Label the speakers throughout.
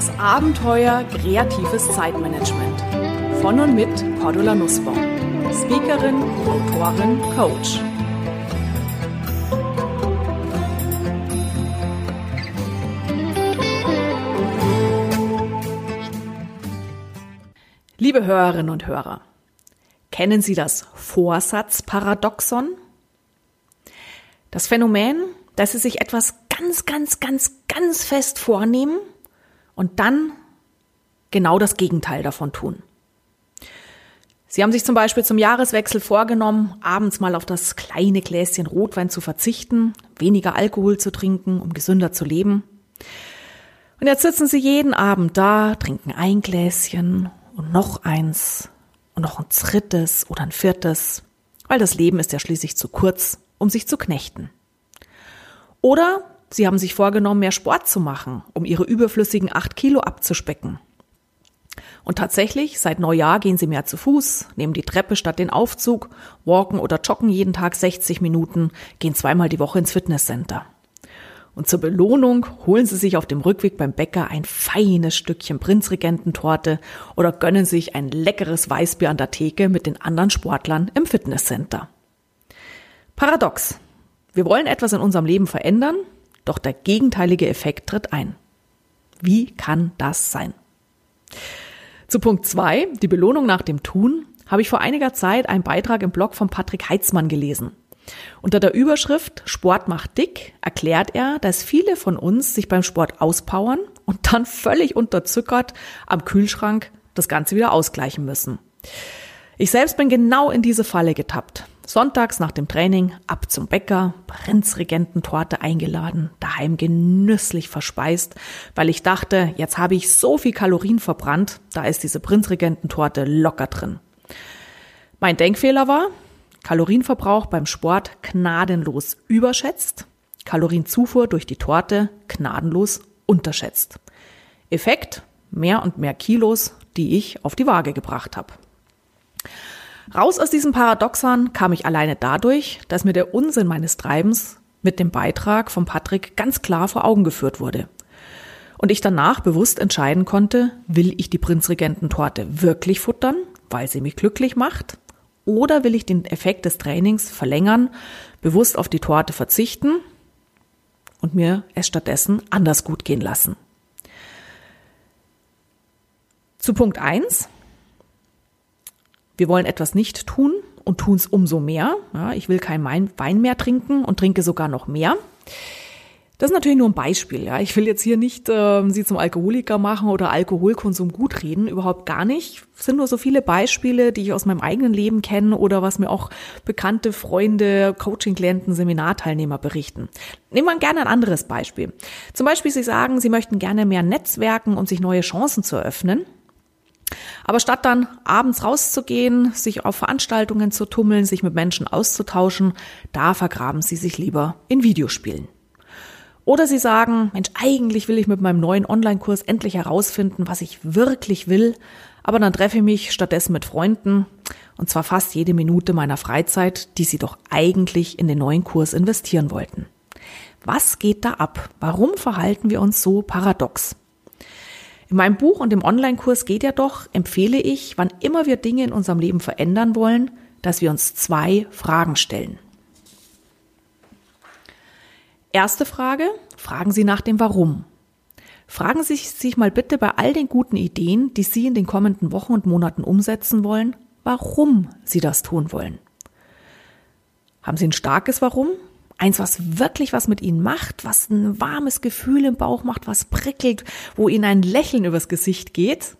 Speaker 1: Das Abenteuer kreatives Zeitmanagement. Von und mit Cordula Nussbaum. Speakerin, Autorin, Coach. Liebe Hörerinnen und Hörer, kennen Sie das Vorsatzparadoxon? Das Phänomen, dass Sie sich etwas ganz, ganz, ganz, ganz fest vornehmen und dann genau das Gegenteil davon tun. Sie haben sich zum Beispiel zum Jahreswechsel vorgenommen, abends mal auf das kleine Gläschen Rotwein zu verzichten, weniger Alkohol zu trinken, um gesünder zu leben. Und jetzt sitzen Sie jeden Abend da, trinken ein Gläschen und noch eins und noch ein drittes oder ein viertes, weil das Leben ist ja schließlich zu kurz, um sich zu knechten. Oder Sie haben sich vorgenommen, mehr Sport zu machen, um Ihre überflüssigen acht Kilo abzuspecken. Und tatsächlich, seit Neujahr gehen Sie mehr zu Fuß, nehmen die Treppe statt den Aufzug, walken oder joggen jeden Tag 60 Minuten, gehen zweimal die Woche ins Fitnesscenter. Und zur Belohnung holen Sie sich auf dem Rückweg beim Bäcker ein feines Stückchen Prinzregententorte oder gönnen sich ein leckeres Weißbier an der Theke mit den anderen Sportlern im Fitnesscenter. Paradox. Wir wollen etwas in unserem Leben verändern, doch der gegenteilige Effekt tritt ein. Wie kann das sein? Zu Punkt zwei, die Belohnung nach dem Tun, habe ich vor einiger Zeit einen Beitrag im Blog von Patrick Heitzmann gelesen. Unter der Überschrift Sport macht dick erklärt er, dass viele von uns sich beim Sport auspowern und dann völlig unterzuckert am Kühlschrank das Ganze wieder ausgleichen müssen. Ich selbst bin genau in diese Falle getappt. Sonntags nach dem Training ab zum Bäcker, Prinzregententorte eingeladen, daheim genüsslich verspeist, weil ich dachte, jetzt habe ich so viel Kalorien verbrannt, da ist diese Prinzregententorte locker drin. Mein Denkfehler war, Kalorienverbrauch beim Sport gnadenlos überschätzt, Kalorienzufuhr durch die Torte gnadenlos unterschätzt. Effekt, mehr und mehr Kilos, die ich auf die Waage gebracht habe. Raus aus diesem Paradoxon kam ich alleine dadurch, dass mir der Unsinn meines Treibens mit dem Beitrag von Patrick ganz klar vor Augen geführt wurde. Und ich danach bewusst entscheiden konnte, will ich die Prinzregententorte wirklich futtern, weil sie mich glücklich macht, oder will ich den Effekt des Trainings verlängern, bewusst auf die Torte verzichten und mir es stattdessen anders gut gehen lassen? Zu Punkt eins: Wir wollen etwas nicht tun und tun es umso mehr. Ja, ich will kein Wein mehr trinken und trinke sogar noch mehr. Das ist natürlich nur ein Beispiel. Ja. Ich will jetzt hier nicht äh, Sie zum Alkoholiker machen oder Alkoholkonsum gut reden, überhaupt gar nicht. Es sind nur so viele Beispiele, die ich aus meinem eigenen Leben kenne oder was mir auch bekannte Freunde, Coaching-Klienten, Seminarteilnehmer berichten. Nehmen wir gerne ein anderes Beispiel. Zum Beispiel, Sie sagen, Sie möchten gerne mehr Netzwerken, um sich neue Chancen zu eröffnen. Aber statt dann abends rauszugehen, sich auf Veranstaltungen zu tummeln, sich mit Menschen auszutauschen, da vergraben Sie sich lieber in Videospielen. Oder Sie sagen, Mensch, eigentlich will ich mit meinem neuen Online-Kurs endlich herausfinden, was ich wirklich will, aber dann treffe ich mich stattdessen mit Freunden, und zwar fast jede Minute meiner Freizeit, die Sie doch eigentlich in den neuen Kurs investieren wollten. Was geht da ab? Warum verhalten wir uns so paradox? In meinem Buch und im Online-Kurs geht ja doch, empfehle ich, wann immer wir Dinge in unserem Leben verändern wollen, dass wir uns zwei Fragen stellen. Erste Frage, fragen Sie nach dem Warum. Fragen Sie sich mal bitte bei all den guten Ideen, die Sie in den kommenden Wochen und Monaten umsetzen wollen, warum Sie das tun wollen. Haben Sie ein starkes Warum? Eins, was wirklich was mit Ihnen macht, was ein warmes Gefühl im Bauch macht, was prickelt, wo Ihnen ein Lächeln übers Gesicht geht?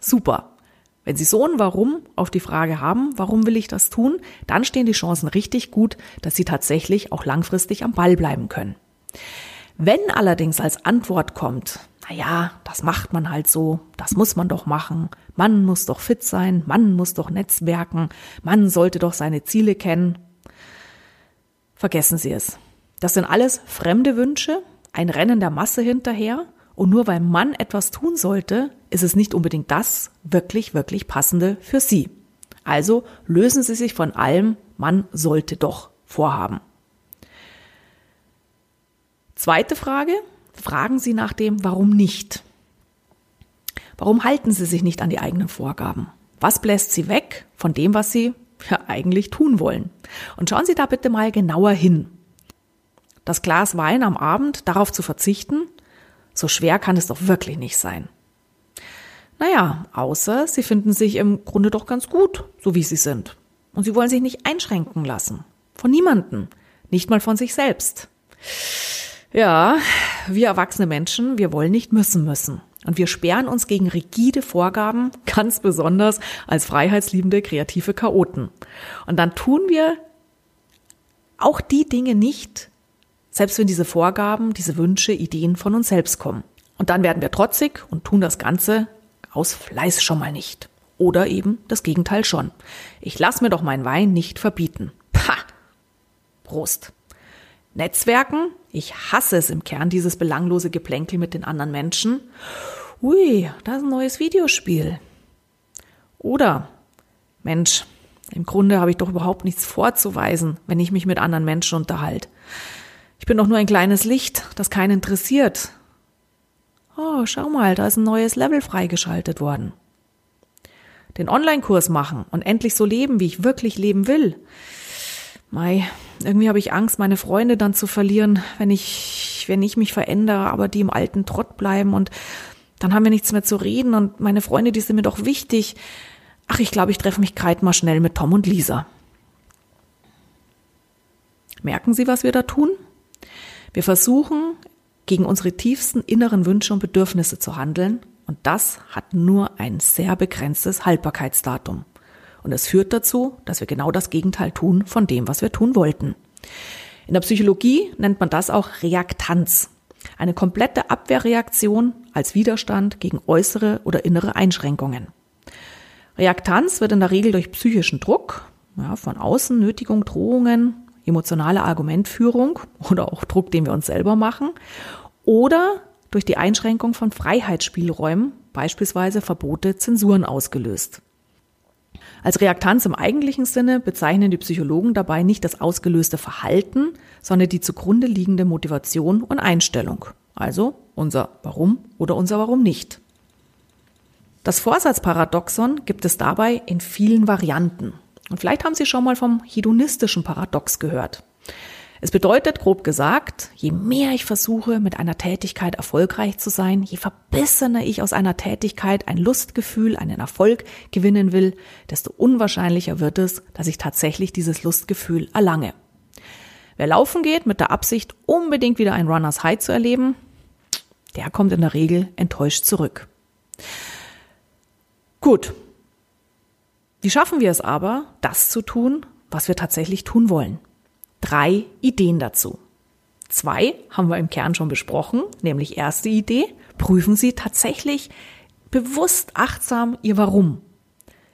Speaker 1: Super. Wenn Sie so ein Warum auf die Frage haben, warum will ich das tun, dann stehen die Chancen richtig gut, dass Sie tatsächlich auch langfristig am Ball bleiben können. Wenn allerdings als Antwort kommt, na ja, das macht man halt so, das muss man doch machen, man muss doch fit sein, man muss doch netzwerken, man sollte doch seine Ziele kennen, vergessen Sie es. Das sind alles fremde Wünsche, ein Rennen der Masse hinterher und nur weil man etwas tun sollte, ist es nicht unbedingt das wirklich, wirklich passende für Sie. Also lösen Sie sich von allem, man sollte doch vorhaben. Zweite Frage, fragen Sie nach dem Warum nicht. Warum halten Sie sich nicht an die eigenen Vorgaben? Was bläst Sie weg von dem, was Sie ja eigentlich tun wollen? Und schauen Sie da bitte mal genauer hin. Das Glas Wein am Abend darauf zu verzichten, so schwer kann es doch wirklich nicht sein. Naja, außer Sie finden sich im Grunde doch ganz gut, so wie Sie sind. Und Sie wollen sich nicht einschränken lassen. Von niemanden. Nicht mal von sich selbst. Ja, wir erwachsene Menschen, wir wollen nicht müssen müssen. Und wir sperren uns gegen rigide Vorgaben, ganz besonders als freiheitsliebende kreative Chaoten. Und dann tun wir auch die Dinge nicht, selbst wenn diese Vorgaben, diese Wünsche, Ideen von uns selbst kommen. Und dann werden wir trotzig und tun das Ganze aus Fleiß schon mal nicht. Oder eben das Gegenteil schon. Ich lass mir doch meinen Wein nicht verbieten. Pah! Prost. Netzwerken, ich hasse es im Kern, dieses belanglose Geplänkel mit den anderen Menschen. Ui, da ist ein neues Videospiel. Oder, Mensch, im Grunde habe ich doch überhaupt nichts vorzuweisen, wenn ich mich mit anderen Menschen unterhalte. Ich bin doch nur ein kleines Licht, das keinen interessiert. Oh, schau mal, da ist ein neues Level freigeschaltet worden. Den Online-Kurs machen und endlich so leben, wie ich wirklich leben will. Mai, irgendwie habe ich Angst, meine Freunde dann zu verlieren, wenn ich, wenn ich mich verändere, aber die im alten Trott bleiben und dann haben wir nichts mehr zu reden und meine Freunde, die sind mir doch wichtig. Ach, ich glaube, ich treffe mich gerade mal schnell mit Tom und Lisa. Merken Sie, was wir da tun? Wir versuchen, gegen unsere tiefsten inneren Wünsche und Bedürfnisse zu handeln und das hat nur ein sehr begrenztes Haltbarkeitsdatum. Und es führt dazu, dass wir genau das Gegenteil tun von dem, was wir tun wollten. In der Psychologie nennt man das auch Reaktanz. Eine komplette Abwehrreaktion als Widerstand gegen äußere oder innere Einschränkungen. Reaktanz wird in der Regel durch psychischen Druck, ja, von außen, Nötigung, Drohungen, emotionale Argumentführung oder auch Druck, den wir uns selber machen, oder durch die Einschränkung von Freiheitsspielräumen, beispielsweise Verbote, Zensuren ausgelöst. Als Reaktanz im eigentlichen Sinne bezeichnen die Psychologen dabei nicht das ausgelöste Verhalten, sondern die zugrunde liegende Motivation und Einstellung. Also unser Warum oder unser Warum nicht. Das Vorsatzparadoxon gibt es dabei in vielen Varianten. Und vielleicht haben Sie schon mal vom hedonistischen Paradox gehört. Es bedeutet, grob gesagt, je mehr ich versuche, mit einer Tätigkeit erfolgreich zu sein, je verbissener ich aus einer Tätigkeit ein Lustgefühl, einen Erfolg gewinnen will, desto unwahrscheinlicher wird es, dass ich tatsächlich dieses Lustgefühl erlange. Wer laufen geht mit der Absicht, unbedingt wieder ein Runners High zu erleben, der kommt in der Regel enttäuscht zurück. Gut. Wie schaffen wir es aber, das zu tun, was wir tatsächlich tun wollen? Drei Ideen dazu. Zwei haben wir im Kern schon besprochen, nämlich erste Idee, prüfen Sie tatsächlich bewusst achtsam Ihr Warum.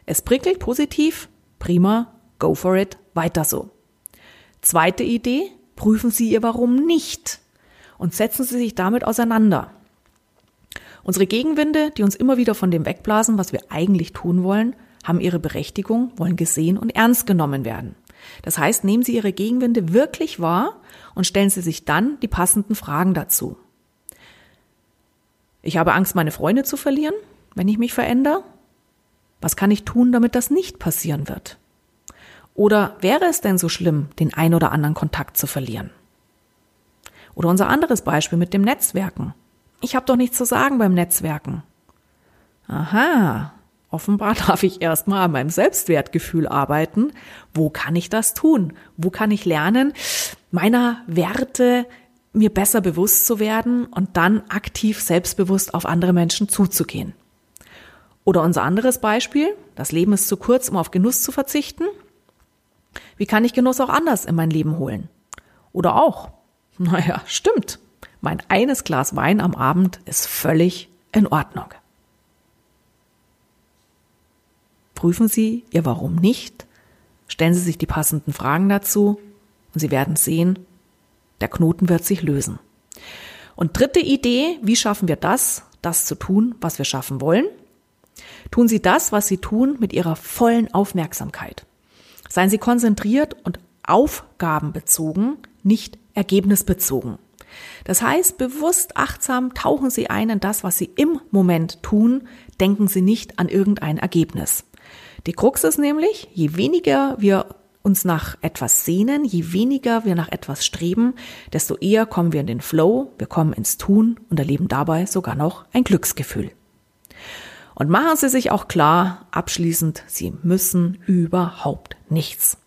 Speaker 1: Es prickelt positiv, prima, go for it, weiter so. Zweite Idee, prüfen Sie Ihr Warum nicht und setzen Sie sich damit auseinander. Unsere Gegenwinde, die uns immer wieder von dem wegblasen, was wir eigentlich tun wollen, haben ihre Berechtigung, wollen gesehen und ernst genommen werden. Das heißt, nehmen Sie Ihre Gegenwinde wirklich wahr und stellen Sie sich dann die passenden Fragen dazu. Ich habe Angst, meine Freunde zu verlieren, wenn ich mich verändere. Was kann ich tun, damit das nicht passieren wird? Oder wäre es denn so schlimm, den ein oder anderen Kontakt zu verlieren? Oder unser anderes Beispiel mit dem Netzwerken. Ich habe doch nichts zu sagen beim Netzwerken. Aha, Offenbar darf ich erstmal an meinem Selbstwertgefühl arbeiten. Wo kann ich das tun? Wo kann ich lernen, meiner Werte mir besser bewusst zu werden und dann aktiv selbstbewusst auf andere Menschen zuzugehen? Oder unser anderes Beispiel, das Leben ist zu kurz, um auf Genuss zu verzichten. Wie kann ich Genuss auch anders in mein Leben holen? Oder auch, naja, stimmt, mein eines Glas Wein am Abend ist völlig in Ordnung. Prüfen Sie Ihr Warum nicht, stellen Sie sich die passenden Fragen dazu und Sie werden sehen, der Knoten wird sich lösen. Und dritte Idee, wie schaffen wir das, das zu tun, was wir schaffen wollen? Tun Sie das, was Sie tun, mit Ihrer vollen Aufmerksamkeit. Seien Sie konzentriert und aufgabenbezogen, nicht ergebnisbezogen. Das heißt, bewusst achtsam tauchen Sie ein in das, was Sie im Moment tun, denken Sie nicht an irgendein Ergebnis. Die Krux ist nämlich, je weniger wir uns nach etwas sehnen, je weniger wir nach etwas streben, desto eher kommen wir in den Flow, wir kommen ins Tun und erleben dabei sogar noch ein Glücksgefühl. Und machen Sie sich auch klar, abschließend, Sie müssen überhaupt nichts.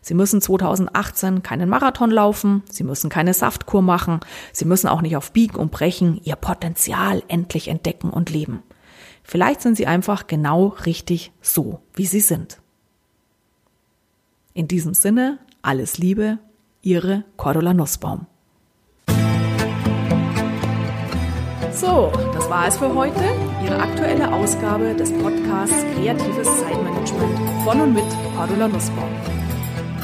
Speaker 1: Sie müssen 2018 keinen Marathon laufen, Sie müssen keine Saftkur machen, Sie müssen auch nicht auf Bieg und Brechen Ihr Potenzial endlich entdecken und leben. Vielleicht sind Sie einfach genau richtig so, wie Sie sind. In diesem Sinne, alles Liebe, Ihre Cordula Nussbaum. So, das war es für heute. Ihre aktuelle Ausgabe des Podcasts Kreatives Zeitmanagement von und mit Cordula Nussbaum.